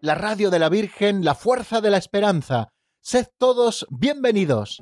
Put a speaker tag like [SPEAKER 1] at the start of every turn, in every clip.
[SPEAKER 1] la radio de la Virgen, la fuerza de la esperanza. Sed todos bienvenidos.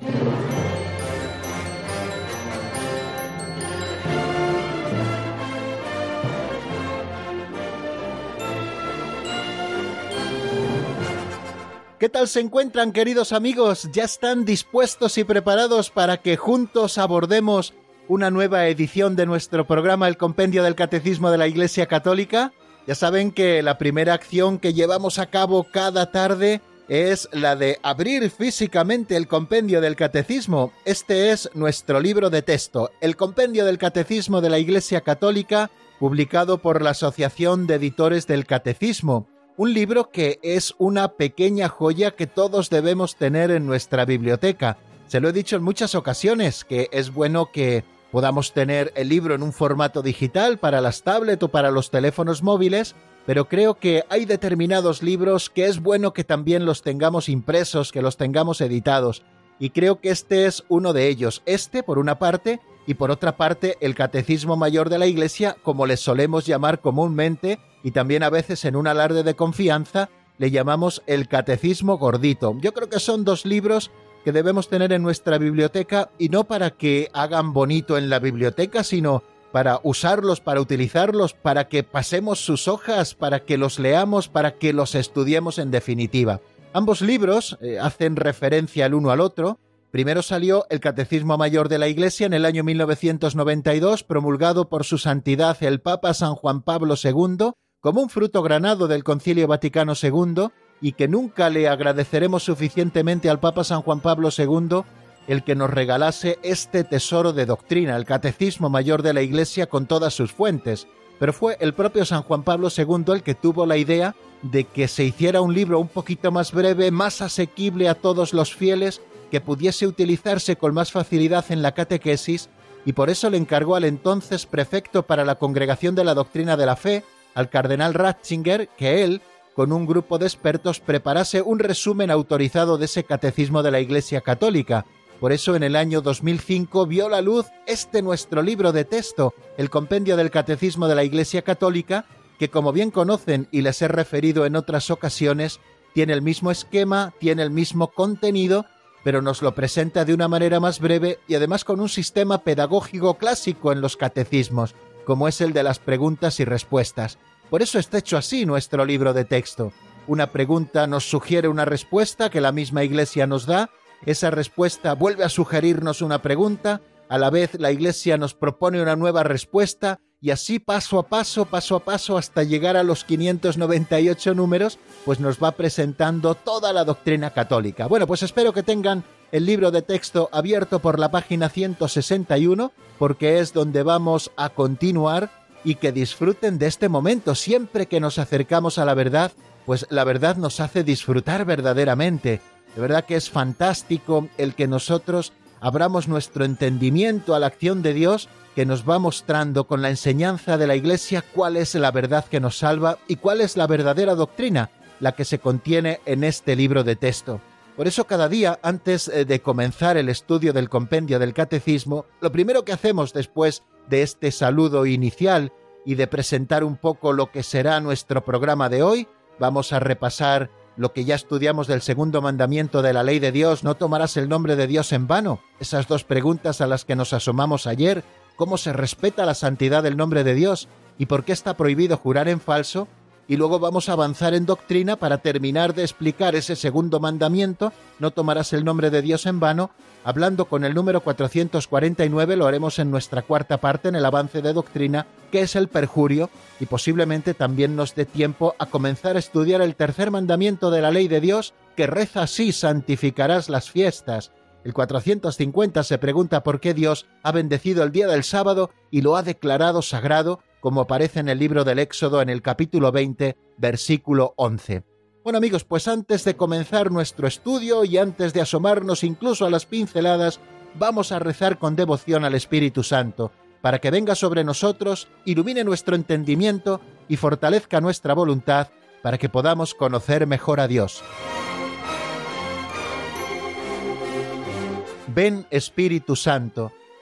[SPEAKER 1] ¿Qué tal se encuentran queridos amigos? ¿Ya están dispuestos y preparados para que juntos abordemos una nueva edición de nuestro programa El Compendio del Catecismo de la Iglesia Católica? Ya saben que la primera acción que llevamos a cabo cada tarde es la de abrir físicamente el compendio del catecismo. Este es nuestro libro de texto, el compendio del catecismo de la Iglesia Católica, publicado por la Asociación de Editores del Catecismo. Un libro que es una pequeña joya que todos debemos tener en nuestra biblioteca. Se lo he dicho en muchas ocasiones que es bueno que podamos tener el libro en un formato digital para las tablets o para los teléfonos móviles, pero creo que hay determinados libros que es bueno que también los tengamos impresos, que los tengamos editados. Y creo que este es uno de ellos. Este, por una parte, y por otra parte, el Catecismo Mayor de la Iglesia, como le solemos llamar comúnmente, y también a veces en un alarde de confianza le llamamos el Catecismo Gordito. Yo creo que son dos libros que debemos tener en nuestra biblioteca y no para que hagan bonito en la biblioteca, sino para usarlos, para utilizarlos, para que pasemos sus hojas, para que los leamos, para que los estudiemos en definitiva. Ambos libros eh, hacen referencia el uno al otro. Primero salió el Catecismo Mayor de la Iglesia en el año 1992, promulgado por su santidad el Papa San Juan Pablo II, como un fruto granado del Concilio Vaticano II y que nunca le agradeceremos suficientemente al Papa San Juan Pablo II el que nos regalase este tesoro de doctrina, el Catecismo Mayor de la Iglesia con todas sus fuentes. Pero fue el propio San Juan Pablo II el que tuvo la idea de que se hiciera un libro un poquito más breve, más asequible a todos los fieles, que pudiese utilizarse con más facilidad en la catequesis, y por eso le encargó al entonces prefecto para la Congregación de la Doctrina de la Fe, al cardenal Ratzinger que él, con un grupo de expertos, preparase un resumen autorizado de ese catecismo de la Iglesia Católica. Por eso en el año 2005 vio la luz este nuestro libro de texto, el Compendio del Catecismo de la Iglesia Católica, que como bien conocen y les he referido en otras ocasiones, tiene el mismo esquema, tiene el mismo contenido, pero nos lo presenta de una manera más breve y además con un sistema pedagógico clásico en los catecismos, como es el de las preguntas y respuestas. Por eso está hecho así nuestro libro de texto. Una pregunta nos sugiere una respuesta que la misma Iglesia nos da, esa respuesta vuelve a sugerirnos una pregunta, a la vez la Iglesia nos propone una nueva respuesta y así paso a paso, paso a paso, hasta llegar a los 598 números, pues nos va presentando toda la doctrina católica. Bueno, pues espero que tengan el libro de texto abierto por la página 161, porque es donde vamos a continuar y que disfruten de este momento. Siempre que nos acercamos a la verdad, pues la verdad nos hace disfrutar verdaderamente. De verdad que es fantástico el que nosotros abramos nuestro entendimiento a la acción de Dios que nos va mostrando con la enseñanza de la Iglesia cuál es la verdad que nos salva y cuál es la verdadera doctrina, la que se contiene en este libro de texto. Por eso cada día, antes eh, de comenzar el estudio del compendio del catecismo, lo primero que hacemos después de este saludo inicial y de presentar un poco lo que será nuestro programa de hoy, vamos a repasar lo que ya estudiamos del segundo mandamiento de la ley de Dios, no tomarás el nombre de Dios en vano. Esas dos preguntas a las que nos asomamos ayer, cómo se respeta la santidad del nombre de Dios y por qué está prohibido jurar en falso, y luego vamos a avanzar en doctrina para terminar de explicar ese segundo mandamiento, no tomarás el nombre de Dios en vano, hablando con el número 449, lo haremos en nuestra cuarta parte en el avance de doctrina, que es el perjurio, y posiblemente también nos dé tiempo a comenzar a estudiar el tercer mandamiento de la ley de Dios, que reza así, santificarás las fiestas. El 450 se pregunta por qué Dios ha bendecido el día del sábado y lo ha declarado sagrado, como aparece en el libro del Éxodo en el capítulo 20, versículo 11. Bueno amigos, pues antes de comenzar nuestro estudio y antes de asomarnos incluso a las pinceladas, vamos a rezar con devoción al Espíritu Santo, para que venga sobre nosotros, ilumine nuestro entendimiento y fortalezca nuestra voluntad, para que podamos conocer mejor a Dios. Ven Espíritu Santo,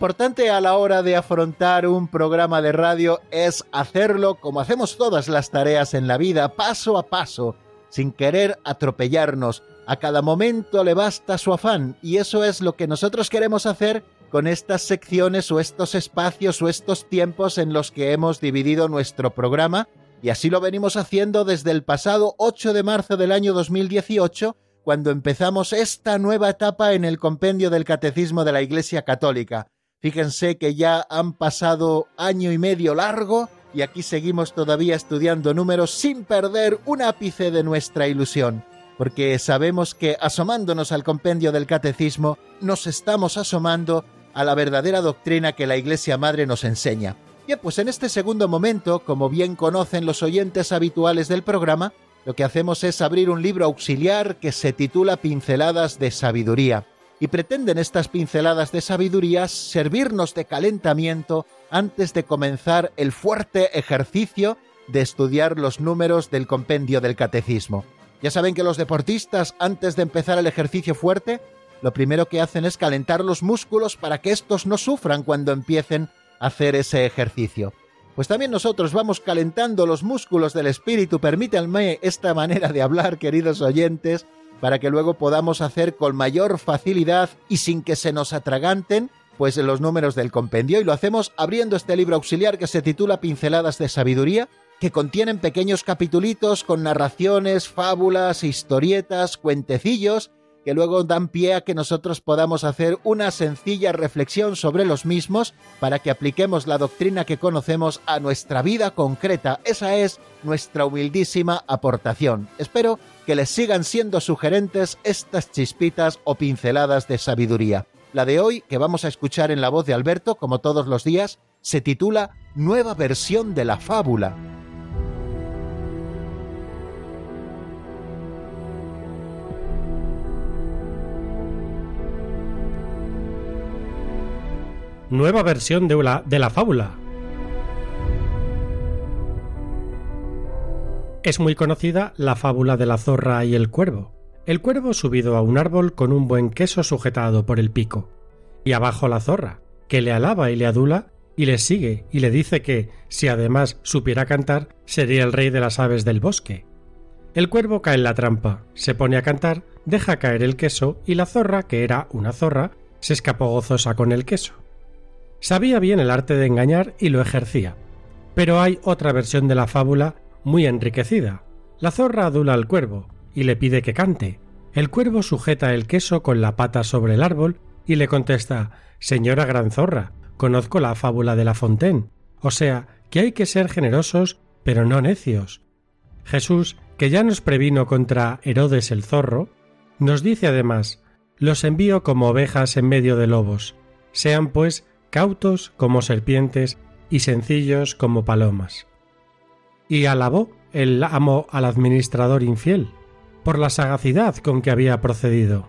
[SPEAKER 1] Importante a la hora de afrontar un programa de radio es hacerlo como hacemos todas las tareas en la vida, paso a paso, sin querer atropellarnos. A cada momento le basta su afán y eso es lo que nosotros queremos hacer con estas secciones o estos espacios o estos tiempos en los que hemos dividido nuestro programa y así lo venimos haciendo desde el pasado 8 de marzo del año 2018 cuando empezamos esta nueva etapa en el compendio del Catecismo de la Iglesia Católica. Fíjense que ya han pasado año y medio largo y aquí seguimos todavía estudiando números sin perder un ápice de nuestra ilusión, porque sabemos que asomándonos al compendio del catecismo nos estamos asomando a la verdadera doctrina que la Iglesia Madre nos enseña. Bien, pues en este segundo momento, como bien conocen los oyentes habituales del programa, lo que hacemos es abrir un libro auxiliar que se titula Pinceladas de Sabiduría y pretenden estas pinceladas de sabiduría servirnos de calentamiento antes de comenzar el fuerte ejercicio de estudiar los números del compendio del catecismo. Ya saben que los deportistas, antes de empezar el ejercicio fuerte, lo primero que hacen es calentar los músculos para que estos no sufran cuando empiecen a hacer ese ejercicio. Pues también nosotros vamos calentando los músculos del espíritu, permítanme esta manera de hablar, queridos oyentes, para que luego podamos hacer con mayor facilidad y sin que se nos atraganten pues los números del compendio. Y lo hacemos abriendo este libro auxiliar que se titula Pinceladas de Sabiduría que contienen pequeños capitulitos con narraciones, fábulas, historietas, cuentecillos que luego dan pie a que nosotros podamos hacer una sencilla reflexión sobre los mismos para que apliquemos la doctrina que conocemos a nuestra vida concreta. Esa es nuestra humildísima aportación. Espero que les sigan siendo sugerentes estas chispitas o pinceladas de sabiduría. La de hoy, que vamos a escuchar en la voz de Alberto, como todos los días, se titula Nueva versión de la fábula.
[SPEAKER 2] Nueva versión de la, de la fábula, Es muy conocida la fábula de la zorra y el cuervo. El cuervo subido a un árbol con un buen queso sujetado por el pico, y abajo la zorra, que le alaba y le adula, y le sigue y le dice que, si además supiera cantar, sería el rey de las aves del bosque. El cuervo cae en la trampa, se pone a cantar, deja caer el queso y la zorra, que era una zorra, se escapó gozosa con el queso. Sabía bien el arte de engañar y lo ejercía. Pero hay otra versión de la fábula muy enriquecida. La zorra adula al cuervo y le pide que cante. El cuervo sujeta el queso con la pata sobre el árbol y le contesta Señora gran zorra, conozco la fábula de la Fontaine, o sea, que hay que ser generosos, pero no necios. Jesús, que ya nos previno contra Herodes el zorro, nos dice además Los envío como ovejas en medio de lobos. Sean, pues, cautos como serpientes y sencillos como palomas y alabó el amo al administrador infiel por la sagacidad con que había procedido.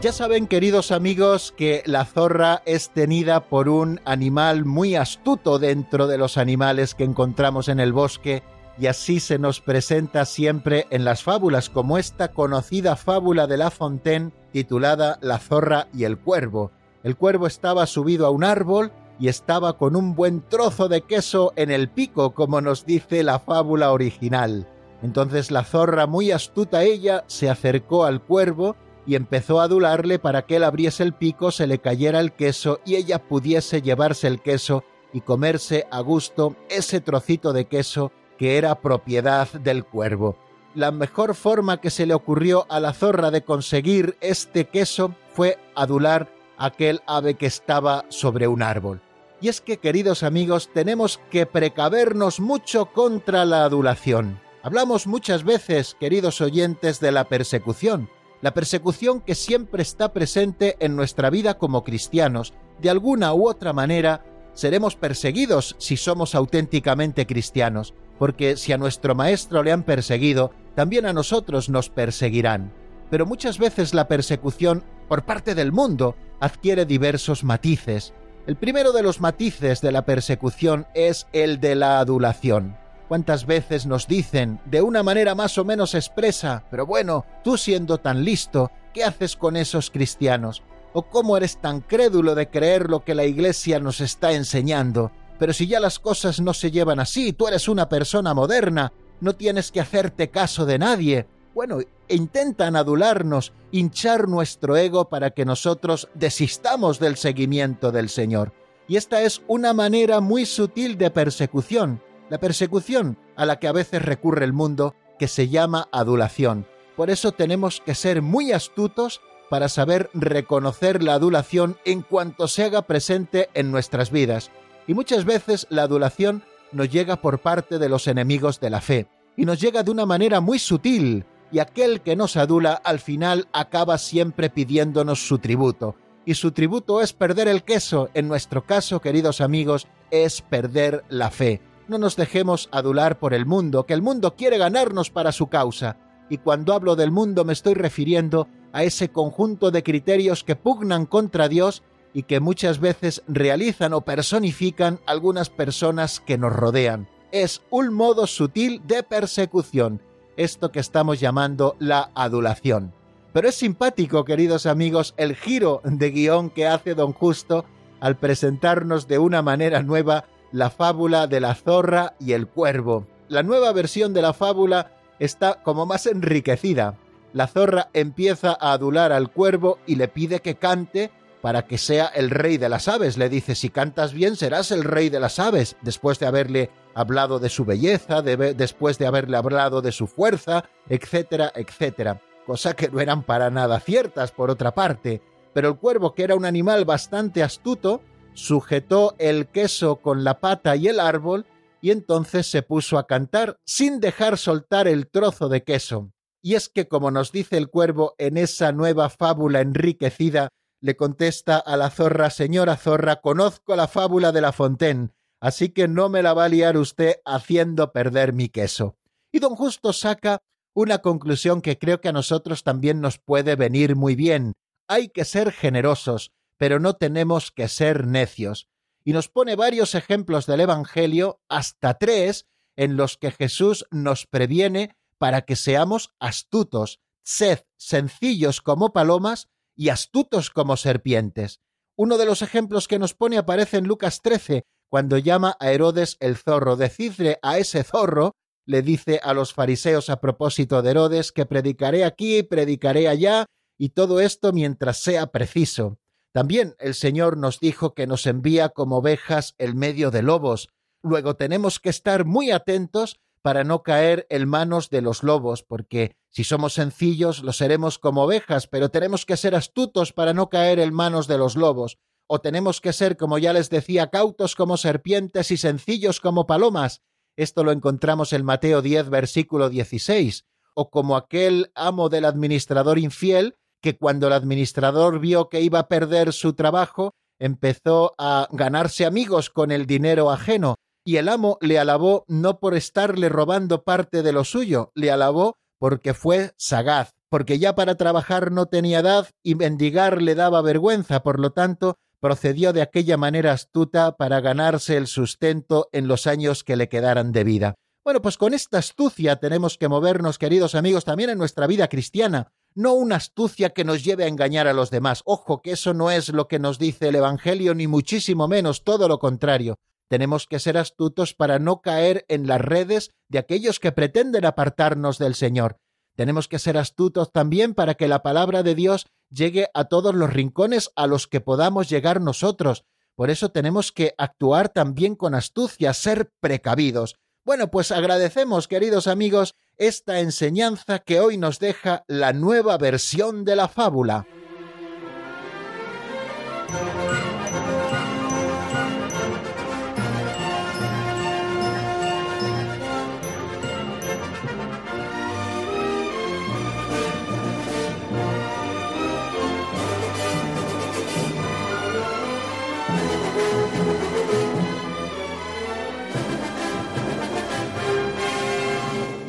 [SPEAKER 1] Ya saben, queridos amigos, que la zorra es tenida por un animal muy astuto dentro de los animales que encontramos en el bosque y así se nos presenta siempre en las fábulas, como esta conocida fábula de La Fontaine titulada La zorra y el cuervo. El cuervo estaba subido a un árbol y estaba con un buen trozo de queso en el pico, como nos dice la fábula original. Entonces la zorra, muy astuta ella, se acercó al cuervo y empezó a adularle para que él abriese el pico, se le cayera el queso y ella pudiese llevarse el queso y comerse a gusto ese trocito de queso que era propiedad del cuervo. La mejor forma que se le ocurrió a la zorra de conseguir este queso fue adular aquel ave que estaba sobre un árbol. Y es que, queridos amigos, tenemos que precavernos mucho contra la adulación. Hablamos muchas veces, queridos oyentes, de la persecución, la persecución que siempre está presente en nuestra vida como cristianos. De alguna u otra manera, seremos perseguidos si somos auténticamente cristianos, porque si a nuestro Maestro le han perseguido, también a nosotros nos perseguirán. Pero muchas veces la persecución por parte del mundo adquiere diversos matices. El primero de los matices de la persecución es el de la adulación. ¿Cuántas veces nos dicen, de una manera más o menos expresa, pero bueno, tú siendo tan listo, ¿qué haces con esos cristianos? ¿O cómo eres tan crédulo de creer lo que la Iglesia nos está enseñando? Pero si ya las cosas no se llevan así, tú eres una persona moderna, no tienes que hacerte caso de nadie. Bueno, intentan adularnos, hinchar nuestro ego para que nosotros desistamos del seguimiento del Señor. Y esta es una manera muy sutil de persecución, la persecución a la que a veces recurre el mundo, que se llama adulación. Por eso tenemos que ser muy astutos para saber reconocer la adulación en cuanto se haga presente en nuestras vidas. Y muchas veces la adulación nos llega por parte de los enemigos de la fe, y nos llega de una manera muy sutil, y aquel que nos adula al final acaba siempre pidiéndonos su tributo. Y su tributo es perder el queso, en nuestro caso, queridos amigos, es perder la fe no nos dejemos adular por el mundo, que el mundo quiere ganarnos para su causa. Y cuando hablo del mundo me estoy refiriendo a ese conjunto de criterios que pugnan contra Dios y que muchas veces realizan o personifican algunas personas que nos rodean. Es un modo sutil de persecución, esto que estamos llamando la adulación. Pero es simpático, queridos amigos, el giro de guion que hace don Justo al presentarnos de una manera nueva la fábula de la zorra y el cuervo. La nueva versión de la fábula está como más enriquecida. La zorra empieza a adular al cuervo y le pide que cante para que sea el rey de las aves. Le dice, si cantas bien serás el rey de las aves, después de haberle hablado de su belleza, después de haberle hablado de su fuerza, etcétera, etcétera. Cosa que no eran para nada ciertas, por otra parte. Pero el cuervo, que era un animal bastante astuto, sujetó el queso con la pata y el árbol, y entonces se puso a cantar sin dejar soltar el trozo de queso. Y es que, como nos dice el cuervo en esa nueva fábula enriquecida, le contesta a la zorra, señora zorra, conozco la fábula de la Fontaine, así que no me la va a liar usted haciendo perder mi queso. Y don Justo saca una conclusión que creo que a nosotros también nos puede venir muy bien. Hay que ser generosos, pero no tenemos que ser necios. Y nos pone varios ejemplos del Evangelio, hasta tres, en los que Jesús nos previene para que seamos astutos, sed sencillos como palomas y astutos como serpientes. Uno de los ejemplos que nos pone aparece en Lucas 13, cuando llama a Herodes el zorro. Decidle a ese zorro, le dice a los fariseos a propósito de Herodes, que predicaré aquí, predicaré allá, y todo esto mientras sea preciso. También el Señor nos dijo que nos envía como ovejas en medio de lobos. Luego tenemos que estar muy atentos para no caer en manos de los lobos, porque si somos sencillos lo seremos como ovejas, pero tenemos que ser astutos para no caer en manos de los lobos, o tenemos que ser, como ya les decía, cautos como serpientes y sencillos como palomas. Esto lo encontramos en Mateo 10, versículo 16, o como aquel amo del administrador infiel que cuando el administrador vio que iba a perder su trabajo, empezó a ganarse amigos con el dinero ajeno, y el amo le alabó no por estarle robando parte de lo suyo, le alabó porque fue sagaz, porque ya para trabajar no tenía edad y mendigar le daba vergüenza, por lo tanto, procedió de aquella manera astuta para ganarse el sustento en los años que le quedaran de vida. Bueno, pues con esta astucia tenemos que movernos, queridos amigos, también en nuestra vida cristiana. no una astucia que nos lleve a engañar a los demás. Ojo, que eso no es lo que nos dice el Evangelio, ni muchísimo menos, todo lo contrario. Tenemos que ser astutos para no caer en las redes de aquellos que pretenden apartarnos del Señor. Tenemos que ser astutos también para que la palabra de Dios llegue a todos los rincones a los que podamos llegar nosotros. Por eso tenemos que actuar también con astucia, ser precavidos. Bueno, pues agradecemos, queridos amigos, esta enseñanza que hoy nos deja la nueva versión de la fábula.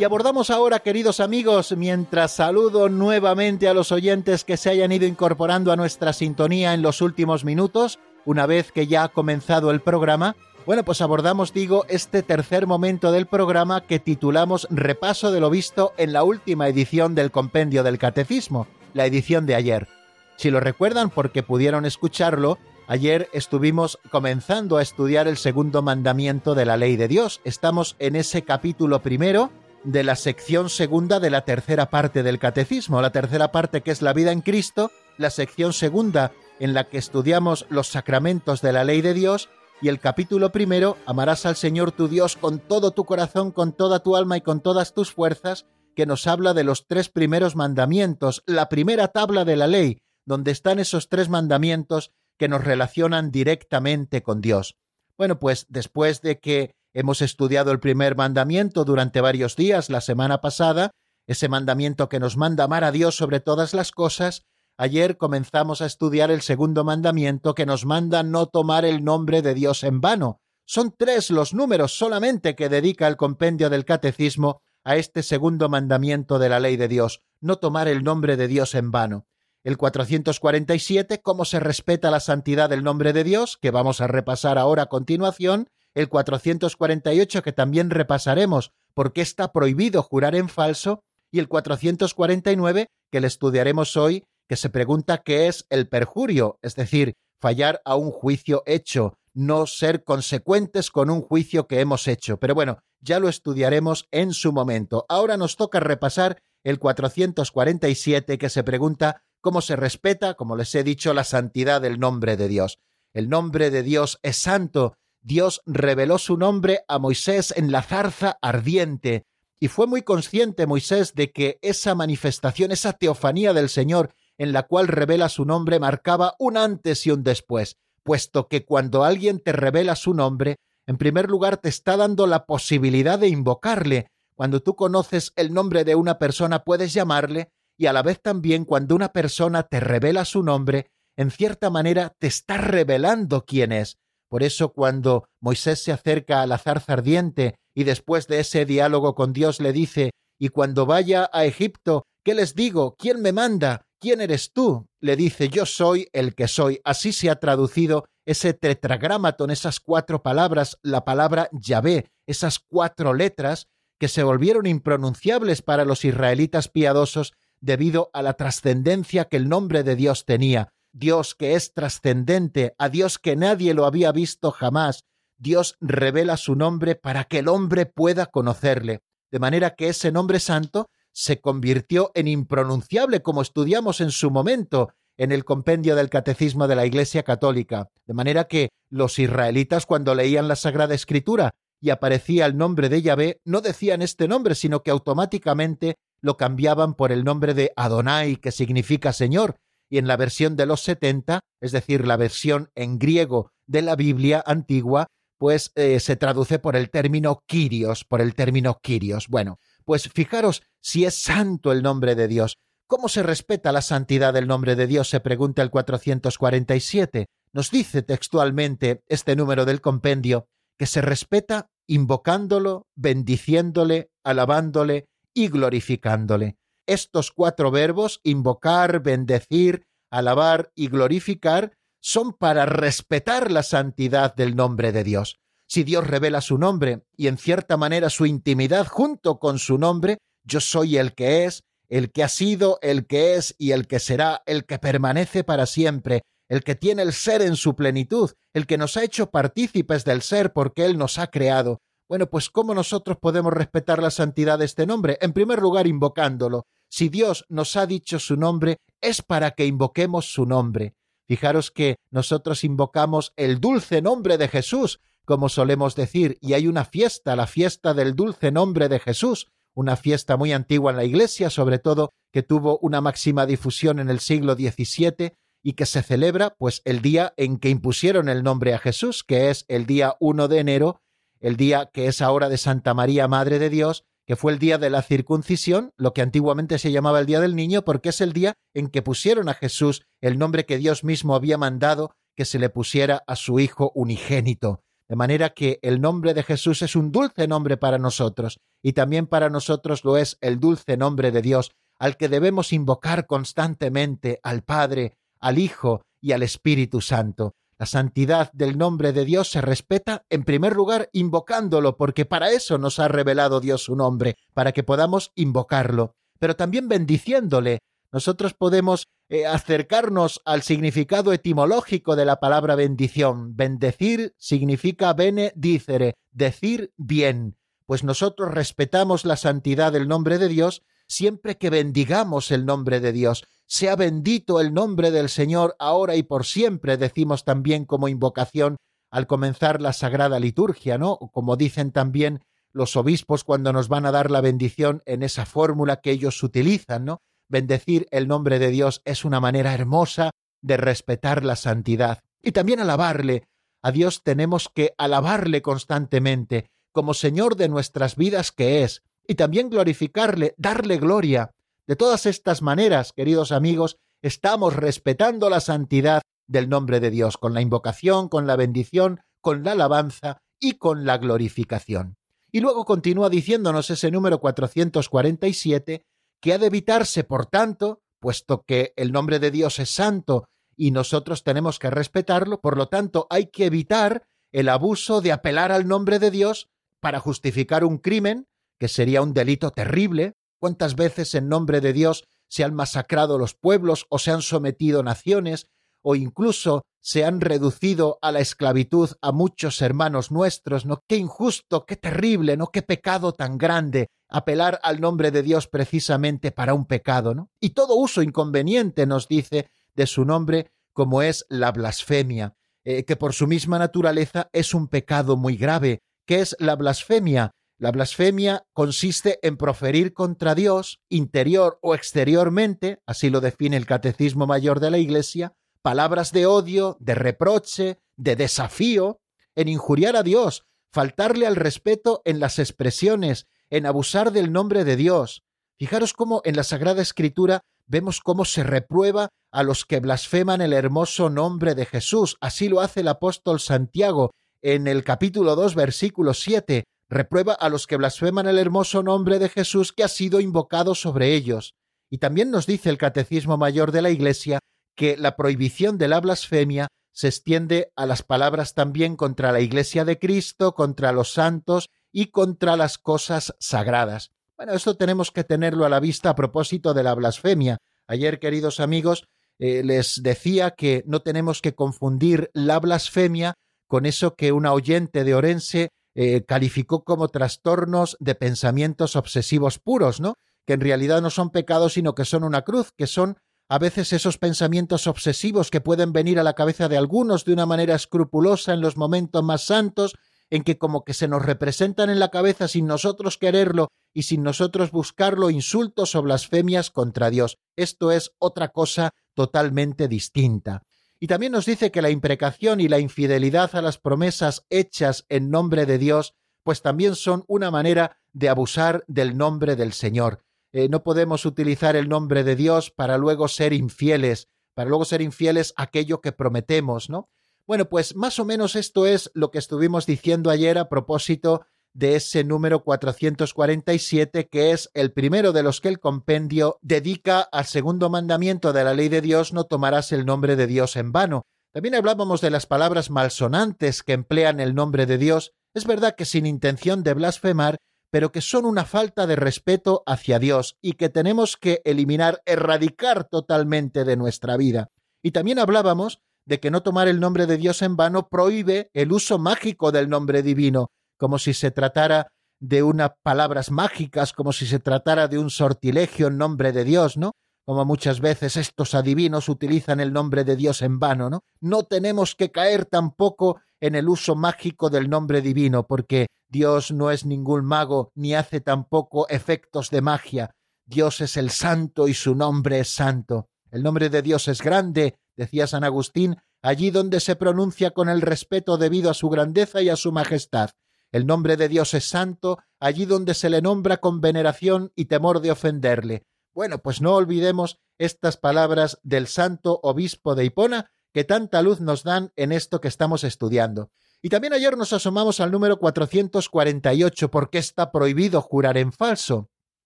[SPEAKER 1] Y abordamos ahora, queridos amigos, mientras saludo nuevamente a los oyentes que se hayan ido incorporando a nuestra sintonía en los últimos minutos, una vez que ya ha comenzado el programa, bueno, pues abordamos, digo, este tercer momento del programa que titulamos Repaso de lo visto en la última edición del Compendio del Catecismo, la edición de ayer. Si lo recuerdan porque pudieron escucharlo, ayer estuvimos comenzando a estudiar el segundo mandamiento de la ley de Dios. Estamos en ese capítulo primero, de la sección segunda de la tercera parte del catecismo, la tercera parte que es la vida en Cristo, la sección segunda en la que estudiamos los sacramentos de la ley de Dios y el capítulo primero, amarás al Señor tu Dios con todo tu corazón, con toda tu alma y con todas tus fuerzas, que nos habla de los tres primeros mandamientos, la primera tabla de la ley, donde están esos tres mandamientos que nos relacionan directamente con Dios. Bueno, pues después de que Hemos estudiado el primer mandamiento durante varios días la semana pasada, ese mandamiento que nos manda amar a Dios sobre todas las cosas. Ayer comenzamos a estudiar el segundo mandamiento que nos manda no tomar el nombre de Dios en vano. Son tres los números solamente que dedica el compendio del catecismo a este segundo mandamiento de la ley de Dios, no tomar el nombre de Dios en vano. El 447, cómo se respeta la santidad del nombre de Dios, que vamos a repasar ahora a continuación, el 448 que también repasaremos porque está prohibido jurar en falso, y el 449 que le estudiaremos hoy, que se pregunta qué es el perjurio, es decir, fallar a un juicio hecho, no ser consecuentes con un juicio que hemos hecho. Pero bueno, ya lo estudiaremos en su momento. Ahora nos toca repasar el 447 que se pregunta cómo se respeta, como les he dicho, la santidad del nombre de Dios. El nombre de Dios es santo Dios reveló su nombre a Moisés en la zarza ardiente, y fue muy consciente Moisés de que esa manifestación, esa teofanía del Señor en la cual revela su nombre, marcaba un antes y un después, puesto que cuando alguien te revela su nombre, en primer lugar te está dando la posibilidad de invocarle. Cuando tú conoces el nombre de una persona puedes llamarle, y a la vez también cuando una persona te revela su nombre, en cierta manera te está revelando quién es. Por eso cuando Moisés se acerca a la zarza ardiente y después de ese diálogo con Dios le dice, y cuando vaya a Egipto, ¿qué les digo? ¿Quién me manda? ¿Quién eres tú? Le dice, yo soy el que soy. Así se ha traducido ese tetragramaton, esas cuatro palabras, la palabra Yahvé, esas cuatro letras que se volvieron impronunciables para los israelitas piadosos debido a la trascendencia que el nombre de Dios tenía. Dios que es trascendente, a Dios que nadie lo había visto jamás, Dios revela su nombre para que el hombre pueda conocerle, de manera que ese nombre santo se convirtió en impronunciable, como estudiamos en su momento en el compendio del Catecismo de la Iglesia Católica, de manera que los israelitas cuando leían la Sagrada Escritura y aparecía el nombre de Yahvé, no decían este nombre, sino que automáticamente lo cambiaban por el nombre de Adonai, que significa Señor, y en la versión de los 70, es decir, la versión en griego de la Biblia antigua, pues eh, se traduce por el término Kyrios, por el término Kyrios. Bueno, pues fijaros si es santo el nombre de Dios. ¿Cómo se respeta la santidad del nombre de Dios? se pregunta el 447. Nos dice textualmente este número del compendio que se respeta invocándolo, bendiciéndole, alabándole y glorificándole. Estos cuatro verbos, invocar, bendecir, alabar y glorificar, son para respetar la santidad del nombre de Dios. Si Dios revela su nombre y en cierta manera su intimidad junto con su nombre, yo soy el que es, el que ha sido, el que es y el que será, el que permanece para siempre, el que tiene el ser en su plenitud, el que nos ha hecho partícipes del ser porque Él nos ha creado. Bueno, pues ¿cómo nosotros podemos respetar la santidad de este nombre? En primer lugar, invocándolo. Si Dios nos ha dicho su nombre, es para que invoquemos su nombre. Fijaros que nosotros invocamos el dulce nombre de Jesús, como solemos decir, y hay una fiesta, la fiesta del dulce nombre de Jesús, una fiesta muy antigua en la Iglesia, sobre todo que tuvo una máxima difusión en el siglo XVII y que se celebra pues el día en que impusieron el nombre a Jesús, que es el día 1 de enero, el día que es ahora de Santa María Madre de Dios, que fue el día de la circuncisión, lo que antiguamente se llamaba el Día del Niño, porque es el día en que pusieron a Jesús el nombre que Dios mismo había mandado que se le pusiera a su Hijo unigénito. De manera que el nombre de Jesús es un dulce nombre para nosotros, y también para nosotros lo es el dulce nombre de Dios, al que debemos invocar constantemente, al Padre, al Hijo y al Espíritu Santo. La santidad del nombre de Dios se respeta en primer lugar invocándolo, porque para eso nos ha revelado Dios su nombre, para que podamos invocarlo, pero también bendiciéndole. Nosotros podemos eh, acercarnos al significado etimológico de la palabra bendición. Bendecir significa benedicere, decir bien. Pues nosotros respetamos la santidad del nombre de Dios siempre que bendigamos el nombre de Dios. Sea bendito el nombre del Señor ahora y por siempre, decimos también como invocación al comenzar la sagrada liturgia, ¿no? Como dicen también los obispos cuando nos van a dar la bendición en esa fórmula que ellos utilizan, ¿no? Bendecir el nombre de Dios es una manera hermosa de respetar la santidad y también alabarle. A Dios tenemos que alabarle constantemente como Señor de nuestras vidas que es, y también glorificarle, darle gloria. De todas estas maneras, queridos amigos, estamos respetando la santidad del nombre de Dios, con la invocación, con la bendición, con la alabanza y con la glorificación. Y luego continúa diciéndonos ese número 447 que ha de evitarse, por tanto, puesto que el nombre de Dios es santo y nosotros tenemos que respetarlo, por lo tanto hay que evitar el abuso de apelar al nombre de Dios para justificar un crimen, que sería un delito terrible, cuántas veces en nombre de Dios se han masacrado los pueblos o se han sometido naciones o incluso se han reducido a la esclavitud a muchos hermanos nuestros, ¿no? Qué injusto, qué terrible, ¿no? Qué pecado tan grande apelar al nombre de Dios precisamente para un pecado, ¿no? Y todo uso inconveniente nos dice de su nombre como es la blasfemia, eh, que por su misma naturaleza es un pecado muy grave. ¿Qué es la blasfemia? La blasfemia consiste en proferir contra Dios, interior o exteriormente, así lo define el Catecismo Mayor de la Iglesia, palabras de odio, de reproche, de desafío, en injuriar a Dios, faltarle al respeto en las expresiones, en abusar del nombre de Dios. Fijaros cómo en la Sagrada Escritura vemos cómo se reprueba a los que blasfeman el hermoso nombre de Jesús. Así lo hace el apóstol Santiago en el capítulo 2, versículo 7 reprueba a los que blasfeman el hermoso nombre de Jesús que ha sido invocado sobre ellos. Y también nos dice el Catecismo Mayor de la Iglesia que la prohibición de la blasfemia se extiende a las palabras también contra la Iglesia de Cristo, contra los santos y contra las cosas sagradas. Bueno, esto tenemos que tenerlo a la vista a propósito de la blasfemia. Ayer, queridos amigos, eh, les decía que no tenemos que confundir la blasfemia con eso que una oyente de Orense eh, calificó como trastornos de pensamientos obsesivos puros, ¿no? Que en realidad no son pecados, sino que son una cruz, que son a veces esos pensamientos obsesivos que pueden venir a la cabeza de algunos de una manera escrupulosa en los momentos más santos, en que como que se nos representan en la cabeza sin nosotros quererlo y sin nosotros buscarlo insultos o blasfemias contra Dios. Esto es otra cosa totalmente distinta. Y también nos dice que la imprecación y la infidelidad a las promesas hechas en nombre de Dios, pues también son una manera de abusar del nombre del Señor. Eh, no podemos utilizar el nombre de Dios para luego ser infieles, para luego ser infieles a aquello que prometemos, ¿no? Bueno, pues más o menos esto es lo que estuvimos diciendo ayer a propósito de ese número 447, que es el primero de los que el compendio dedica al segundo mandamiento de la ley de Dios, no tomarás el nombre de Dios en vano. También hablábamos de las palabras malsonantes que emplean el nombre de Dios. Es verdad que sin intención de blasfemar, pero que son una falta de respeto hacia Dios y que tenemos que eliminar, erradicar totalmente de nuestra vida. Y también hablábamos de que no tomar el nombre de Dios en vano prohíbe el uso mágico del nombre divino, como si se tratara de unas palabras mágicas, como si se tratara de un sortilegio en nombre de Dios, ¿no? Como muchas veces estos adivinos utilizan el nombre de Dios en vano, ¿no? No tenemos que caer tampoco en el uso mágico del nombre divino, porque Dios no es ningún mago ni hace tampoco efectos de magia. Dios es el santo y su nombre es santo. El nombre de Dios es grande, decía San Agustín, allí donde se pronuncia con el respeto debido a su grandeza y a su majestad. El nombre de Dios es santo, allí donde se le nombra con veneración y temor de ofenderle. Bueno, pues no olvidemos estas palabras del santo obispo de Hipona, que tanta luz nos dan en esto que estamos estudiando. Y también ayer nos asomamos al número 448, porque está prohibido jurar en falso.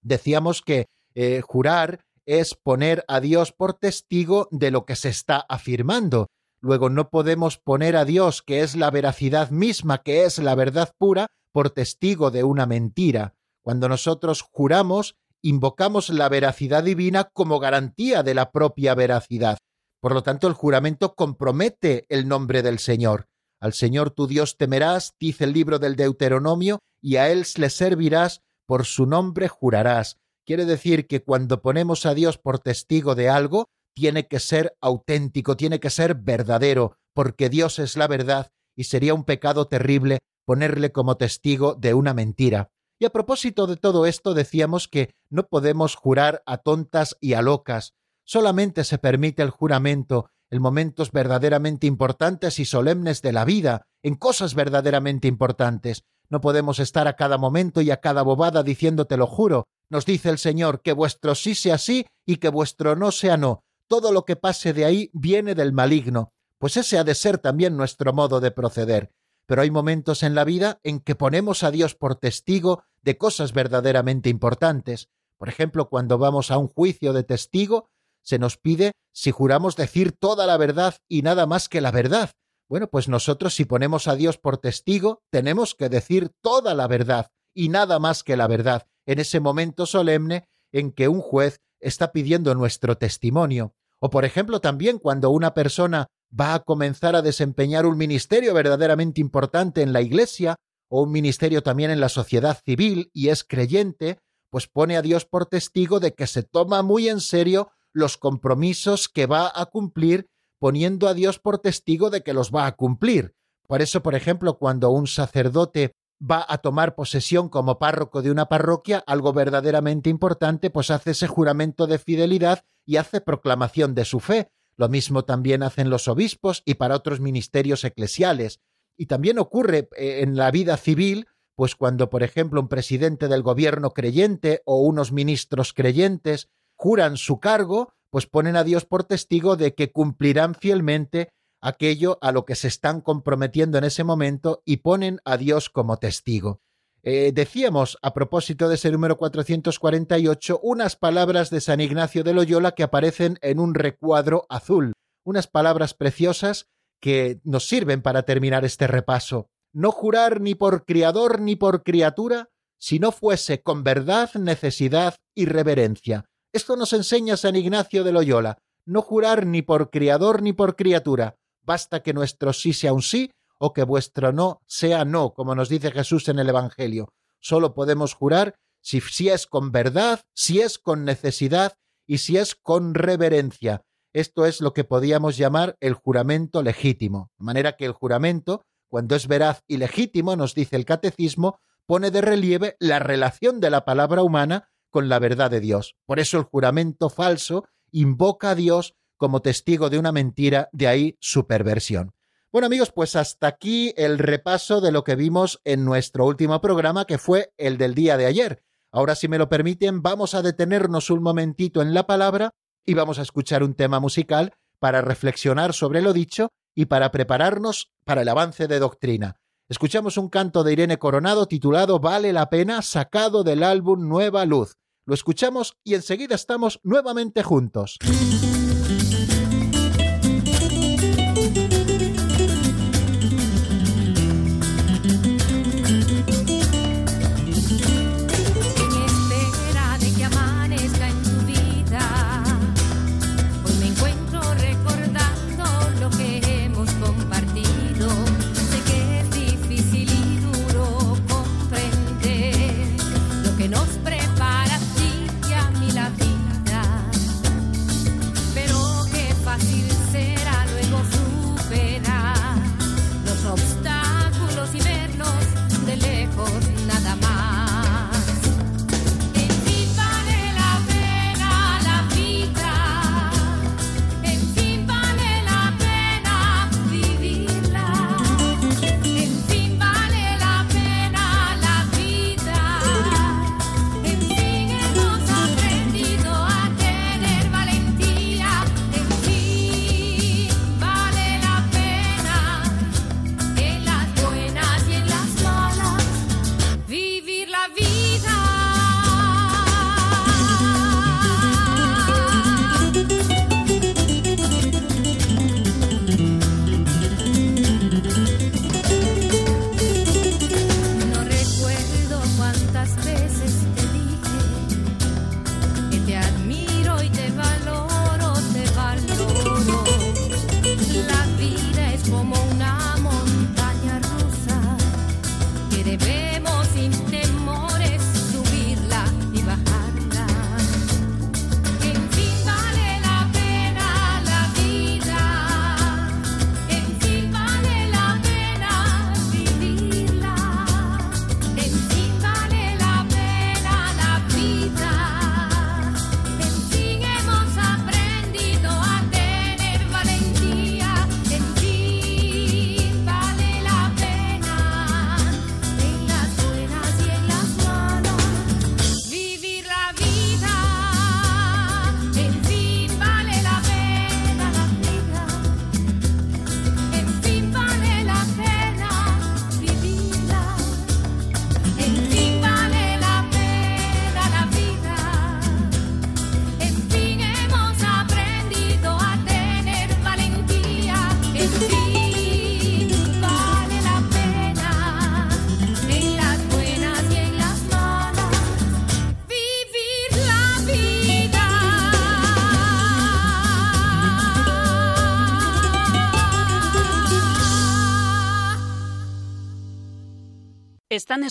[SPEAKER 1] Decíamos que eh, jurar es poner a Dios por testigo de lo que se está afirmando. Luego no podemos poner a Dios, que es la veracidad misma, que es la verdad pura, por testigo de una mentira. Cuando nosotros juramos, invocamos la veracidad divina como garantía de la propia veracidad. Por lo tanto, el juramento compromete el nombre del Señor. Al Señor tu Dios temerás, dice el libro del Deuteronomio, y a Él le servirás, por su nombre jurarás. Quiere decir que cuando ponemos a Dios por testigo de algo, tiene que ser auténtico, tiene que ser verdadero, porque Dios es la verdad y sería un pecado terrible ponerle como testigo de una mentira. Y a propósito de todo esto decíamos que no podemos jurar a tontas y a locas, solamente se permite el juramento en momentos verdaderamente importantes y solemnes de la vida, en cosas verdaderamente importantes. No podemos estar a cada momento y a cada bobada diciéndote lo juro. Nos dice el Señor que vuestro sí sea sí y que vuestro no sea no. Todo lo que pase de ahí viene del maligno. Pues ese ha de ser también nuestro modo de proceder pero hay momentos en la vida en que ponemos a Dios por testigo de cosas verdaderamente importantes. Por ejemplo, cuando vamos a un juicio de testigo, se nos pide si juramos decir toda la verdad y nada más que la verdad. Bueno, pues nosotros si ponemos a Dios por testigo, tenemos que decir toda la verdad y nada más que la verdad en ese momento solemne en que un juez está pidiendo nuestro testimonio. O por ejemplo también cuando una persona va a comenzar a desempeñar un ministerio verdaderamente importante en la Iglesia o un ministerio también en la sociedad civil y es creyente, pues pone a Dios por testigo de que se toma muy en serio los compromisos que va a cumplir, poniendo a Dios por testigo de que los va a cumplir. Por eso, por ejemplo, cuando un sacerdote va a tomar posesión como párroco de una parroquia, algo verdaderamente importante, pues hace ese juramento de fidelidad y hace proclamación de su fe, lo mismo también hacen los obispos y para otros ministerios eclesiales. Y también ocurre eh, en la vida civil, pues cuando, por ejemplo, un presidente del gobierno creyente o unos ministros creyentes juran su cargo, pues ponen a Dios por testigo de que cumplirán fielmente aquello a lo que se están comprometiendo en ese momento y ponen a Dios como testigo. Eh, decíamos, a propósito de ese número 448, unas palabras de San Ignacio de Loyola que aparecen en un recuadro azul, unas palabras preciosas que nos sirven para terminar este repaso. No jurar ni por criador ni por criatura, si no fuese con verdad, necesidad y reverencia. Esto nos enseña San Ignacio de Loyola. No jurar ni por criador ni por criatura. Basta que nuestro sí sea un sí o que vuestro no sea no, como nos dice Jesús en el Evangelio. Solo podemos jurar si, es con verdad, si es con necesidad y si es con reverencia. Esto es lo que podíamos llamar el juramento legítimo. De manera que el juramento, cuando es veraz y legítimo, nos dice el catecismo, pone de relieve la relación de la palabra humana con la verdad de Dios. Por eso el juramento falso invoca a Dios como testigo de una mentira, de ahí su perversión. Bueno amigos, pues hasta aquí el repaso de lo que vimos en nuestro último programa, que fue el del día de ayer. Ahora, si me lo permiten, vamos a detenernos un momentito en la palabra y vamos a escuchar un tema musical para reflexionar sobre lo dicho y para prepararnos para el avance de doctrina. Escuchamos un canto de Irene Coronado titulado Vale la pena, sacado del álbum Nueva Luz. Lo escuchamos y enseguida estamos nuevamente juntos.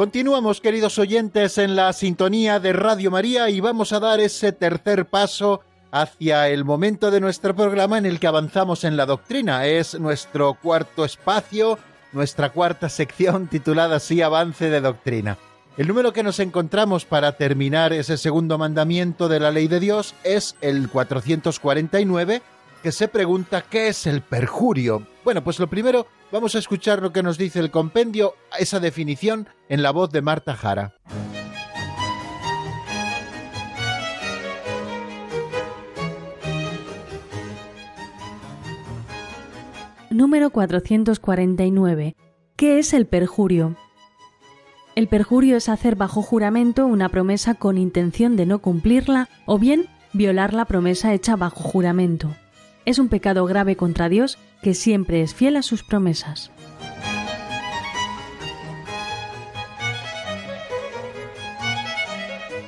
[SPEAKER 1] Continuamos, queridos oyentes, en la sintonía de Radio María y vamos a dar ese tercer paso hacia el momento de nuestro programa en el que avanzamos en la doctrina. Es nuestro cuarto espacio, nuestra cuarta sección titulada así Avance de Doctrina. El número que nos encontramos para terminar ese segundo mandamiento de la ley de Dios es el 449, que se pregunta ¿qué es el perjurio? Bueno, pues lo primero Vamos a escuchar lo que nos dice el compendio, esa definición, en la voz de Marta Jara.
[SPEAKER 3] Número 449. ¿Qué es el perjurio? El perjurio es hacer bajo juramento una promesa con intención de no cumplirla o bien violar la promesa hecha bajo juramento. Es un pecado grave contra Dios que siempre es fiel a sus promesas.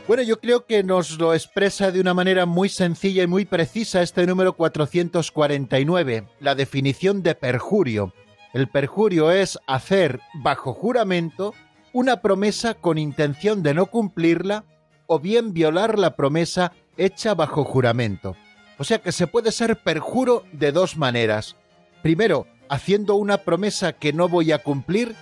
[SPEAKER 1] Bueno, yo creo que nos lo expresa de una manera muy sencilla y muy precisa este número 449, la definición de perjurio. El perjurio es hacer bajo juramento una promesa con intención de no cumplirla o bien violar la promesa hecha bajo juramento. O sea que se puede ser perjuro de dos maneras. Primero, haciendo una promesa que no voy a cumplir,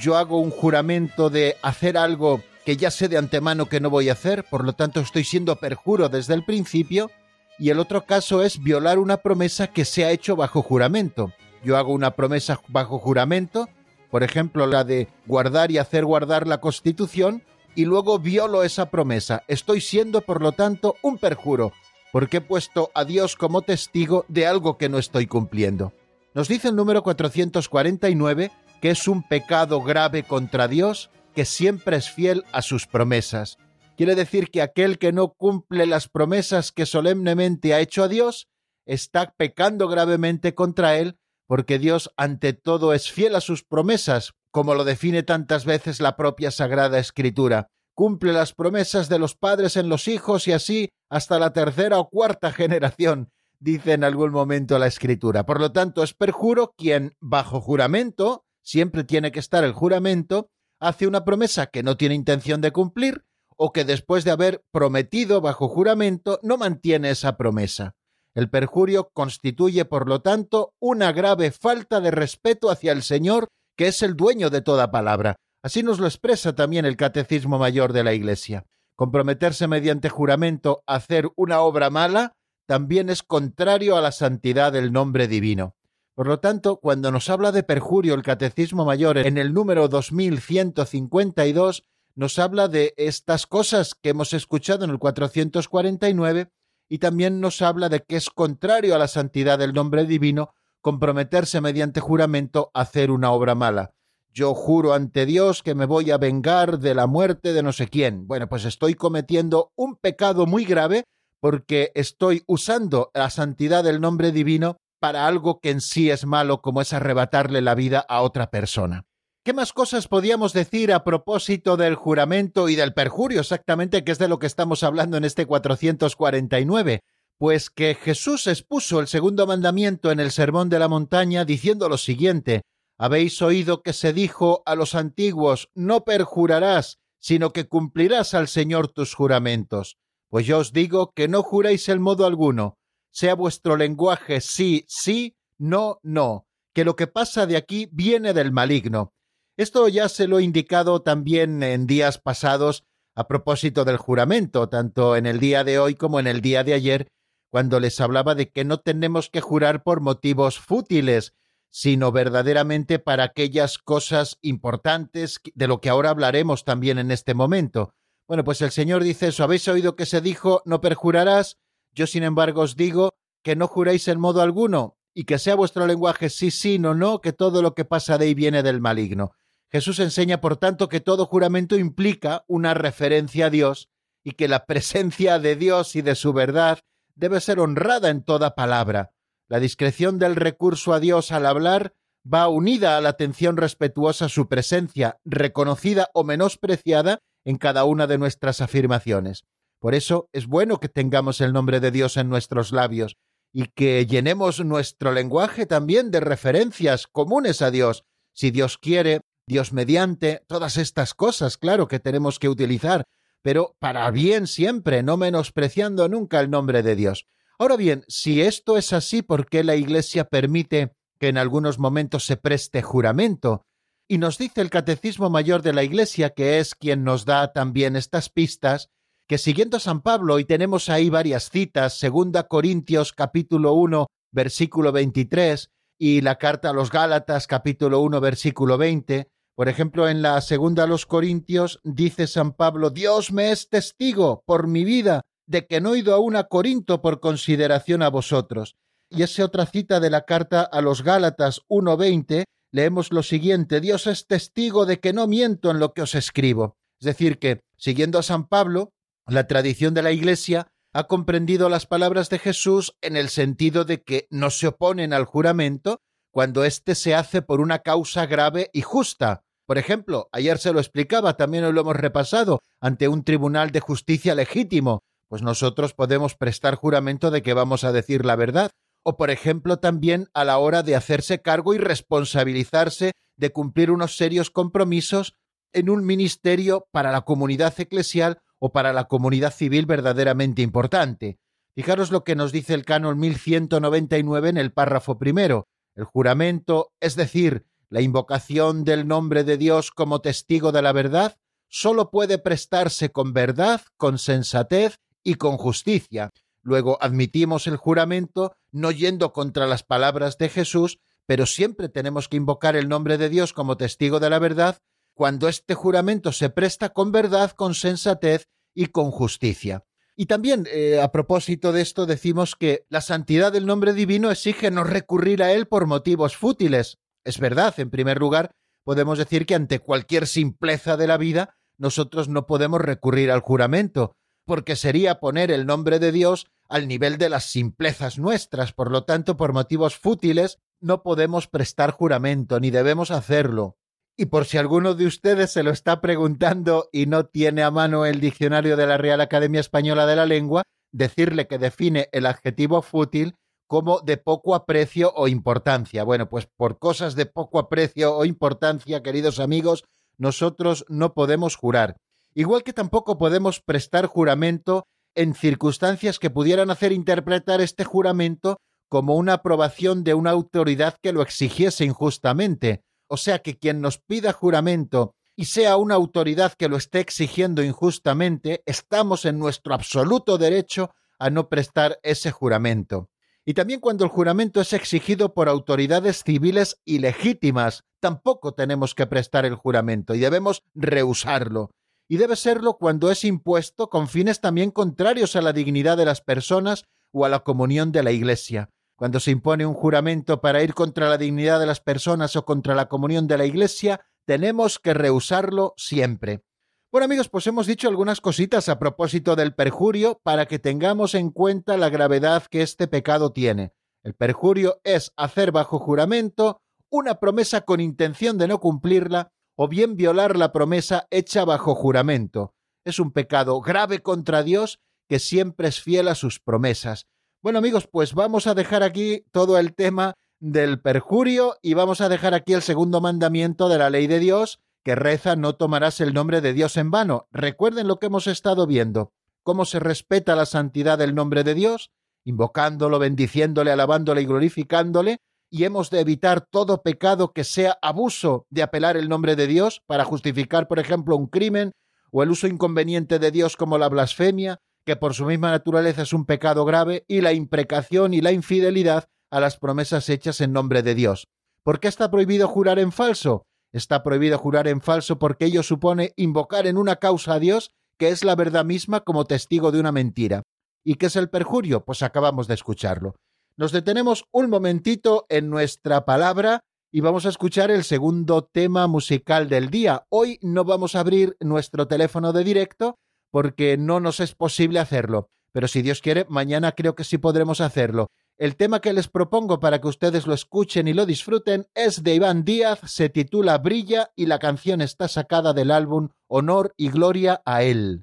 [SPEAKER 1] yo hago un juramento de hacer algo que ya sé de antemano que no voy a hacer, por lo tanto estoy siendo perjuro desde el principio, y el otro caso es violar una promesa que se ha hecho bajo juramento. Yo hago una promesa bajo juramento, por ejemplo la de guardar y hacer guardar la Constitución, y luego violo esa promesa. Estoy siendo, por lo tanto, un perjuro, porque he puesto a Dios como testigo de algo que no estoy cumpliendo. Nos dice el número 449 que es un pecado grave contra Dios que siempre es fiel a sus promesas. Quiere decir que aquel que no cumple las promesas que solemnemente ha hecho a Dios está pecando gravemente contra él porque Dios ante todo es fiel a sus promesas, como lo define tantas veces la propia Sagrada Escritura cumple las promesas de los padres en los hijos y así hasta la tercera o cuarta generación, dice en algún momento la escritura. Por lo tanto, es perjuro quien, bajo juramento, siempre tiene que estar el juramento, hace una promesa que no tiene intención de cumplir o que después de haber prometido bajo juramento no mantiene esa promesa. El perjurio constituye, por lo tanto, una grave falta de respeto hacia el Señor, que es el dueño de toda palabra, Así nos lo expresa también el Catecismo Mayor de la Iglesia. comprometerse mediante juramento a hacer una obra mala, también es contrario a la santidad del nombre divino. Por lo tanto, cuando nos habla de perjurio el Catecismo Mayor en el número 2152, nos habla de estas cosas que hemos escuchado en el 449 y también nos habla de que es contrario a la santidad del nombre divino comprometerse mediante juramento a hacer una obra mala. Yo juro ante Dios que me voy a vengar de la muerte de no sé quién. Bueno, pues estoy cometiendo un pecado muy grave porque estoy usando la santidad del nombre divino para algo que en sí es malo, como es arrebatarle la vida a otra persona. ¿Qué más cosas podíamos decir a propósito del juramento y del perjurio exactamente, que es de lo que estamos hablando en este 449? Pues que Jesús expuso el segundo mandamiento en el Sermón de la Montaña diciendo lo siguiente, Habéis oído que se dijo a los antiguos, no perjurarás, sino que cumplirás al Señor tus juramentos. Pues yo os digo que no juréis el modo alguno, sea vuestro lenguaje sí, sí, no, no, que lo que pasa de aquí viene del maligno. Esto ya se lo he indicado también en días pasados a propósito del juramento, tanto en el día de hoy como en el día de ayer, cuando les hablaba de que no tenemos que jurar por motivos fútiles, sino verdaderamente para aquellas cosas importantes de lo que ahora hablaremos también en este momento. Bueno, pues el Señor dice eso, habéis oído que se dijo, no perjurarás, yo sin embargo os digo que no juréis en modo alguno, y que sea vuestro lenguaje sí, sí, no, no, que todo lo que pasa de ahí viene del maligno. Jesús enseña, por tanto, que todo juramento implica una referencia a Dios y que la presencia de Dios y de su verdad debe ser honrada en toda palabra. La discreción del recurso a Dios al hablar va unida a la atención respetuosa a su presencia, reconocida o menospreciada en cada una de nuestras afirmaciones. Por eso es bueno que tengamos el nombre de Dios en nuestros labios y que llenemos nuestro lenguaje también de referencias comunes a Dios. Si Dios quiere, Dios mediante, todas estas cosas, claro, que tenemos que utilizar, pero para bien siempre, no menospreciando nunca el nombre de Dios. Ahora bien, si esto es así, ¿por qué la Iglesia permite que en algunos momentos se preste juramento? Y nos dice el Catecismo Mayor de la Iglesia, que es quien nos da también estas pistas, que siguiendo a San Pablo, y tenemos ahí varias citas, segunda Corintios capítulo 1, versículo 23, y la carta a los Gálatas capítulo 1, versículo 20, por ejemplo, en la segunda a los Corintios dice San Pablo, Dios me es testigo por mi vida de que no he ido aún a Corinto por consideración a vosotros. Y esa otra cita de la carta a los Gálatas 1.20, leemos lo siguiente, Dios es testigo de que no miento en lo que os escribo. Es decir, que, siguiendo a San Pablo, la tradición de la Iglesia ha comprendido las palabras de Jesús en el sentido de que no se oponen al juramento, cuando éste se hace por una causa grave y justa. Por ejemplo, ayer se lo explicaba, también lo hemos repasado, ante un tribunal de justicia legítimo, pues nosotros podemos prestar juramento de que vamos a decir la verdad. O, por ejemplo, también a la hora de hacerse cargo y responsabilizarse de cumplir unos serios compromisos en un ministerio para la comunidad eclesial o para la comunidad civil verdaderamente importante. Fijaros lo que nos dice el canon 1199 en el párrafo primero. El juramento, es decir, la invocación del nombre de Dios como testigo de la verdad, sólo puede prestarse con verdad, con sensatez y con justicia. Luego admitimos el juramento no yendo contra las palabras de Jesús, pero siempre tenemos que invocar el nombre de Dios como testigo de la verdad cuando este juramento se presta con verdad, con sensatez y con justicia. Y también, eh, a propósito de esto, decimos que la santidad del nombre divino exige no recurrir a él por motivos fútiles. Es verdad, en primer lugar, podemos decir que ante cualquier simpleza de la vida, nosotros no podemos recurrir al juramento, porque sería poner el nombre de Dios al nivel de las simplezas nuestras. Por lo tanto, por motivos fútiles, no podemos prestar juramento, ni debemos hacerlo. Y por si alguno de ustedes se lo está preguntando y no tiene a mano el diccionario de la Real Academia Española de la Lengua, decirle que define el adjetivo fútil como de poco aprecio o importancia. Bueno, pues por cosas de poco aprecio o importancia, queridos amigos, nosotros no podemos jurar. Igual que tampoco podemos prestar juramento en circunstancias que pudieran hacer interpretar este juramento como una aprobación de una autoridad que lo exigiese injustamente, o sea que quien nos pida juramento y sea una autoridad que lo esté exigiendo injustamente, estamos en nuestro absoluto derecho a no prestar ese juramento. Y también cuando el juramento es exigido por autoridades civiles ilegítimas, tampoco tenemos que prestar el juramento y debemos rehusarlo. Y debe serlo cuando es impuesto con fines también contrarios a la dignidad de las personas o a la comunión de la Iglesia. Cuando se impone un juramento para ir contra la dignidad de las personas o contra la comunión de la Iglesia, tenemos que rehusarlo siempre. Bueno amigos, pues hemos dicho algunas cositas a propósito del perjurio para que tengamos en cuenta la gravedad que este pecado tiene. El perjurio es hacer bajo juramento una promesa con intención de no cumplirla o bien violar la promesa hecha bajo juramento. Es un pecado grave contra Dios que siempre es fiel a sus promesas. Bueno amigos, pues vamos a dejar aquí todo el tema del perjurio y vamos a dejar aquí el segundo mandamiento de la ley de Dios que reza no tomarás el nombre de Dios en vano. Recuerden lo que hemos estado viendo, cómo se respeta la santidad del nombre de Dios, invocándolo, bendiciéndole, alabándole y glorificándole, y hemos de evitar todo pecado que sea abuso de apelar el nombre de Dios para justificar, por ejemplo, un crimen o el uso inconveniente de Dios como la blasfemia, que por su misma naturaleza es un pecado grave, y la imprecación y la infidelidad a las promesas hechas en nombre de Dios. ¿Por qué está prohibido jurar en falso? Está prohibido jurar en falso porque ello supone invocar en una causa a Dios que es la verdad misma como testigo de una mentira. ¿Y qué es el perjurio? Pues acabamos de escucharlo. Nos detenemos un momentito en nuestra palabra y vamos a escuchar el segundo tema musical del día. Hoy no vamos a abrir nuestro teléfono de directo porque no nos es posible hacerlo, pero si Dios quiere, mañana creo que sí podremos hacerlo. El tema que les propongo para que ustedes lo escuchen y lo disfruten es de Iván Díaz, se titula Brilla y la canción está sacada del álbum Honor y Gloria a él.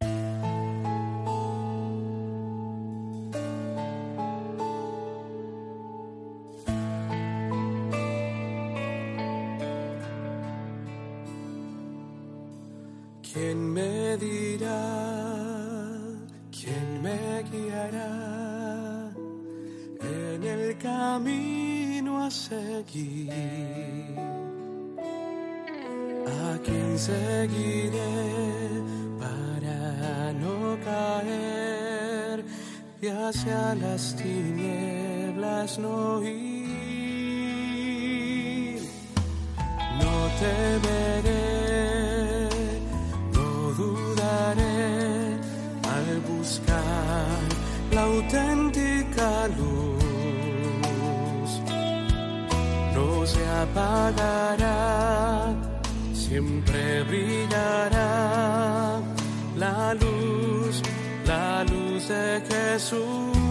[SPEAKER 4] Seguir. A quien seguiré para no caer y hacia las tinieblas no ir. No temeré, no dudaré al buscar la auténtica luz se apagará, siempre brillará la luz, la luz de Jesús.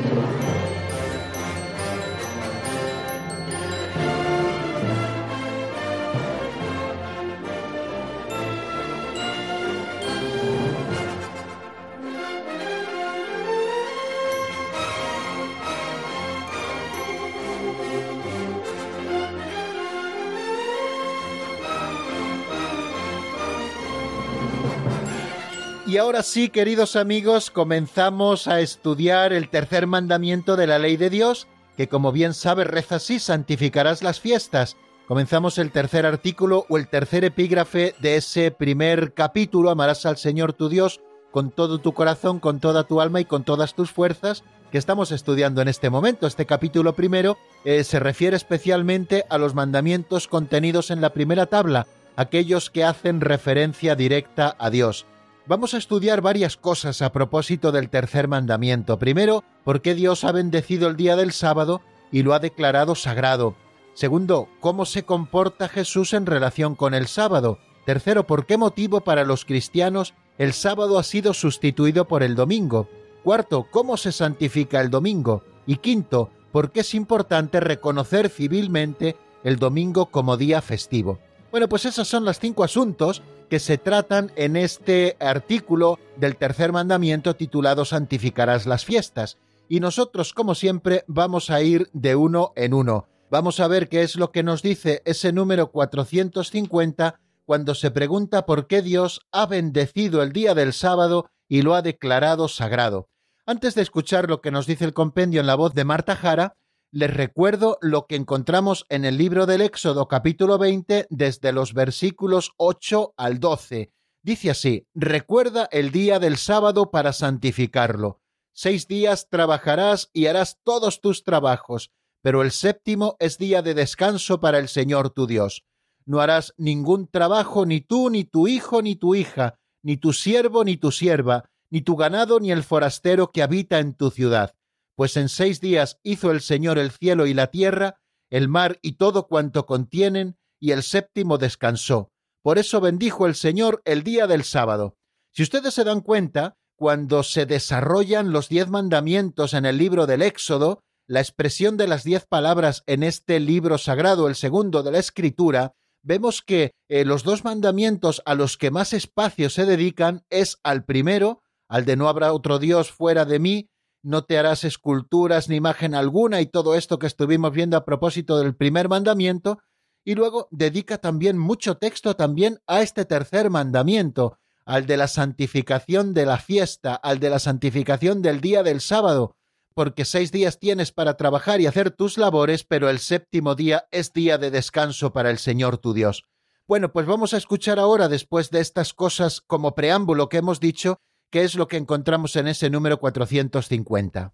[SPEAKER 1] Y ahora sí, queridos amigos, comenzamos a estudiar el tercer mandamiento de la ley de Dios, que como bien sabe reza así, santificarás las fiestas. Comenzamos el tercer artículo o el tercer epígrafe de ese primer capítulo, amarás al Señor tu Dios con todo tu corazón, con toda tu alma y con todas tus fuerzas, que estamos estudiando en este momento. Este capítulo primero eh, se refiere especialmente a los mandamientos contenidos en la primera tabla, aquellos que hacen referencia directa a Dios. Vamos a estudiar varias cosas a propósito del tercer mandamiento. Primero, por qué Dios ha bendecido el día del sábado y lo ha declarado sagrado. Segundo, cómo se comporta Jesús en relación con el sábado. Tercero, por qué motivo para los cristianos el sábado ha sido sustituido por el domingo. Cuarto, cómo se santifica el domingo. Y quinto, por qué es importante reconocer civilmente el domingo como día festivo. Bueno, pues esos son los cinco asuntos que se tratan en este artículo del tercer mandamiento titulado Santificarás las fiestas. Y nosotros, como siempre, vamos a ir de uno en uno. Vamos a ver qué es lo que nos dice ese número 450 cuando se pregunta por qué Dios ha bendecido el día del sábado y lo ha declarado sagrado. Antes de escuchar lo que nos dice el compendio en la voz de Marta Jara, les recuerdo lo que encontramos en el libro del Éxodo capítulo 20 desde los versículos 8 al 12. Dice así, recuerda el día del sábado para santificarlo. Seis días trabajarás y harás todos tus trabajos, pero el séptimo es día de descanso para el Señor tu Dios. No harás ningún trabajo ni tú, ni tu hijo, ni tu hija, ni tu siervo, ni tu sierva, ni tu ganado, ni el forastero que habita en tu ciudad pues en seis días hizo el Señor el cielo y la tierra, el mar y todo cuanto contienen, y el séptimo descansó. Por eso bendijo el Señor el día del sábado. Si ustedes se dan cuenta, cuando se desarrollan los diez mandamientos en el libro del Éxodo, la expresión de las diez palabras en este libro sagrado, el segundo de la Escritura, vemos que eh, los dos mandamientos a los que más espacio se dedican es al primero, al de no habrá otro Dios fuera de mí, no te harás esculturas ni imagen alguna y todo esto que estuvimos viendo a propósito del primer mandamiento, y luego dedica también mucho texto también a este tercer mandamiento, al de la santificación de la fiesta, al de la santificación del día del sábado, porque seis días tienes para trabajar y hacer tus labores, pero el séptimo día es día de descanso para el Señor tu Dios. Bueno, pues vamos a escuchar ahora, después de estas cosas como preámbulo que hemos dicho, ¿Qué es lo que encontramos en ese número 450?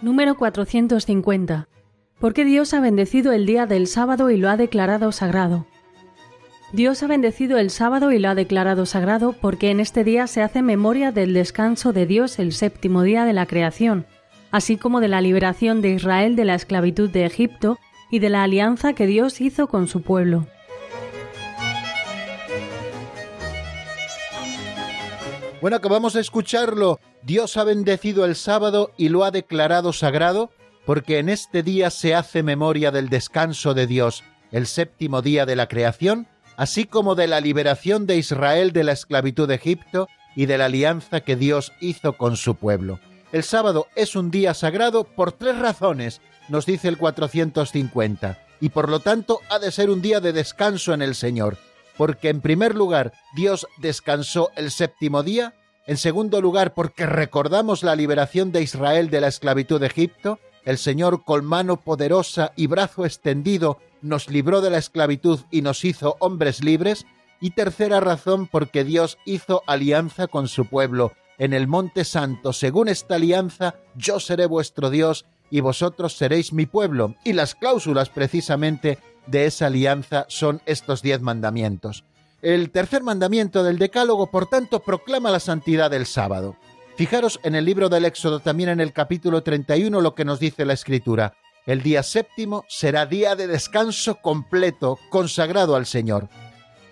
[SPEAKER 3] Número 450. ¿Por qué Dios ha bendecido el día del sábado y lo ha declarado sagrado? Dios ha bendecido el sábado y lo ha declarado sagrado porque en este día se hace memoria del descanso de Dios el séptimo día de la creación, así como de la liberación de Israel de la esclavitud de Egipto y de la alianza que Dios hizo con su pueblo.
[SPEAKER 1] Bueno, acabamos de escucharlo. Dios ha bendecido el sábado y lo ha declarado sagrado, porque en este día se hace memoria del descanso de Dios, el séptimo día de la creación, así como de la liberación de Israel de la esclavitud de Egipto y de la alianza que Dios hizo con su pueblo. El sábado es un día sagrado por tres razones nos dice el 450, y por lo tanto ha de ser un día de descanso en el Señor, porque en primer lugar Dios descansó el séptimo día, en segundo lugar porque recordamos la liberación de Israel de la esclavitud de Egipto, el Señor con mano poderosa y brazo extendido nos libró de la esclavitud y nos hizo hombres libres, Y tercera razón, porque Dios hizo alianza con su pueblo. En el monte santo, según esta alianza, yo seré vuestro Dios y vosotros seréis mi pueblo. Y las cláusulas precisamente de esa alianza son estos diez mandamientos. El tercer mandamiento del Decálogo, por tanto, proclama la santidad del sábado. Fijaros en el libro del Éxodo, también en el capítulo 31, lo que nos dice la Escritura. El día séptimo será día de descanso completo, consagrado al Señor.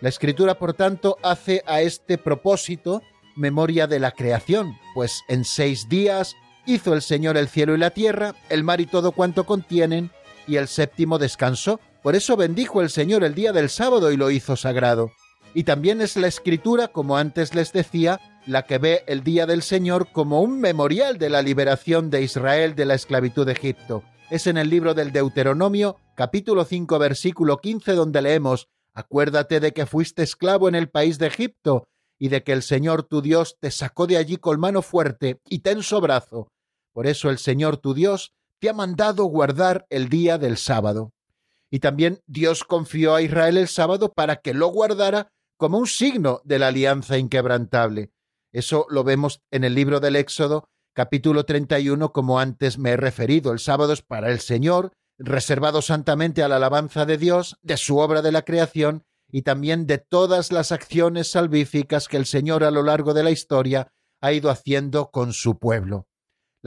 [SPEAKER 1] La Escritura, por tanto, hace a este propósito memoria de la creación, pues en seis días hizo el Señor el cielo y la tierra, el mar y todo cuanto contienen, y el séptimo descansó. Por eso bendijo el Señor el día del sábado y lo hizo sagrado. Y también es la escritura, como antes les decía, la que ve el día del Señor como un memorial de la liberación de Israel de la esclavitud de Egipto. Es en el libro del Deuteronomio, capítulo 5, versículo 15, donde leemos, Acuérdate de que fuiste esclavo en el país de Egipto, y de que el Señor tu Dios te sacó de allí con mano fuerte y tenso brazo. Por eso el Señor tu Dios te ha mandado guardar el día del sábado. Y también Dios confió a Israel el sábado para que lo guardara como un signo de la alianza inquebrantable. Eso lo vemos en el libro del Éxodo, capítulo 31, como antes me he referido. El sábado es para el Señor, reservado santamente a la alabanza de Dios, de su obra de la creación y también de todas las acciones salvíficas que el Señor a lo largo de la historia ha ido haciendo con su pueblo.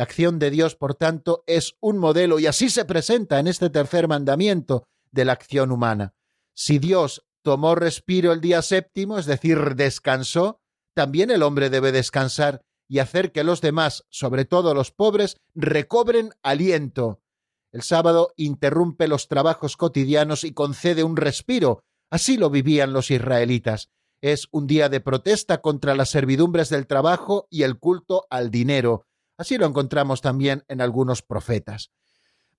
[SPEAKER 1] La acción de Dios, por tanto, es un modelo y así se presenta en este tercer mandamiento de la acción humana. Si Dios tomó respiro el día séptimo, es decir, descansó, también el hombre debe descansar y hacer que los demás, sobre todo los pobres, recobren aliento. El sábado interrumpe los trabajos cotidianos y concede un respiro. Así lo vivían los israelitas. Es un día de protesta contra las servidumbres del trabajo y el culto al dinero. Así lo encontramos también en algunos profetas.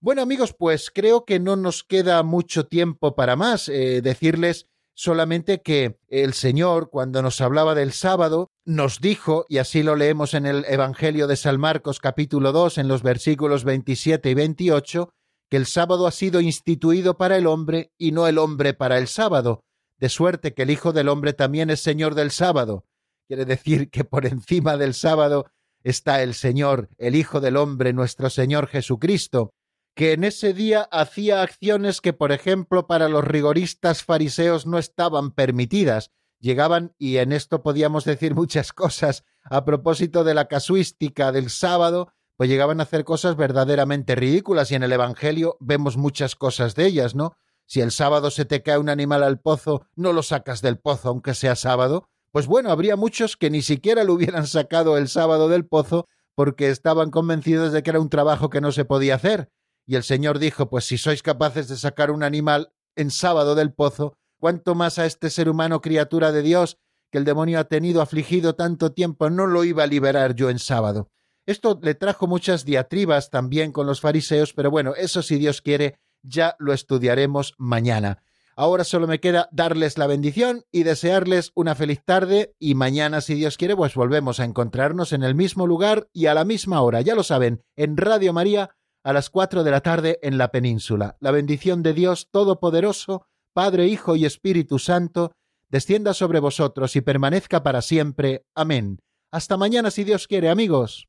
[SPEAKER 1] Bueno amigos, pues creo que no nos queda mucho tiempo para más. Eh, decirles solamente que el Señor, cuando nos hablaba del sábado, nos dijo, y así lo leemos en el Evangelio de San Marcos capítulo 2 en los versículos 27 y 28, que el sábado ha sido instituido para el hombre y no el hombre para el sábado, de suerte que el Hijo del Hombre también es Señor del sábado. Quiere decir que por encima del sábado está el Señor, el Hijo del Hombre, nuestro Señor Jesucristo, que en ese día hacía acciones que, por ejemplo, para los rigoristas fariseos no estaban permitidas. Llegaban, y en esto podíamos decir muchas cosas a propósito de la casuística del sábado, pues llegaban a hacer cosas verdaderamente ridículas y en el Evangelio vemos muchas cosas de ellas, ¿no? Si el sábado se te cae un animal al pozo, no lo sacas del pozo aunque sea sábado. Pues bueno, habría muchos que ni siquiera lo hubieran sacado el sábado del pozo porque estaban convencidos de que era un trabajo que no se podía hacer. Y el Señor dijo, pues si sois capaces de sacar un animal en sábado del pozo, cuánto más a este ser humano criatura de Dios que el demonio ha tenido afligido tanto tiempo, no lo iba a liberar yo en sábado. Esto le trajo muchas diatribas también con los fariseos, pero bueno, eso si Dios quiere, ya lo estudiaremos mañana. Ahora solo me queda darles la bendición y desearles una feliz tarde y mañana, si Dios quiere, pues volvemos a encontrarnos en el mismo lugar y a la misma hora. Ya lo saben, en Radio María a las cuatro de la tarde en la península. La bendición de Dios Todopoderoso, Padre, Hijo y Espíritu Santo, descienda sobre vosotros y permanezca para siempre. Amén. Hasta mañana si Dios quiere, amigos.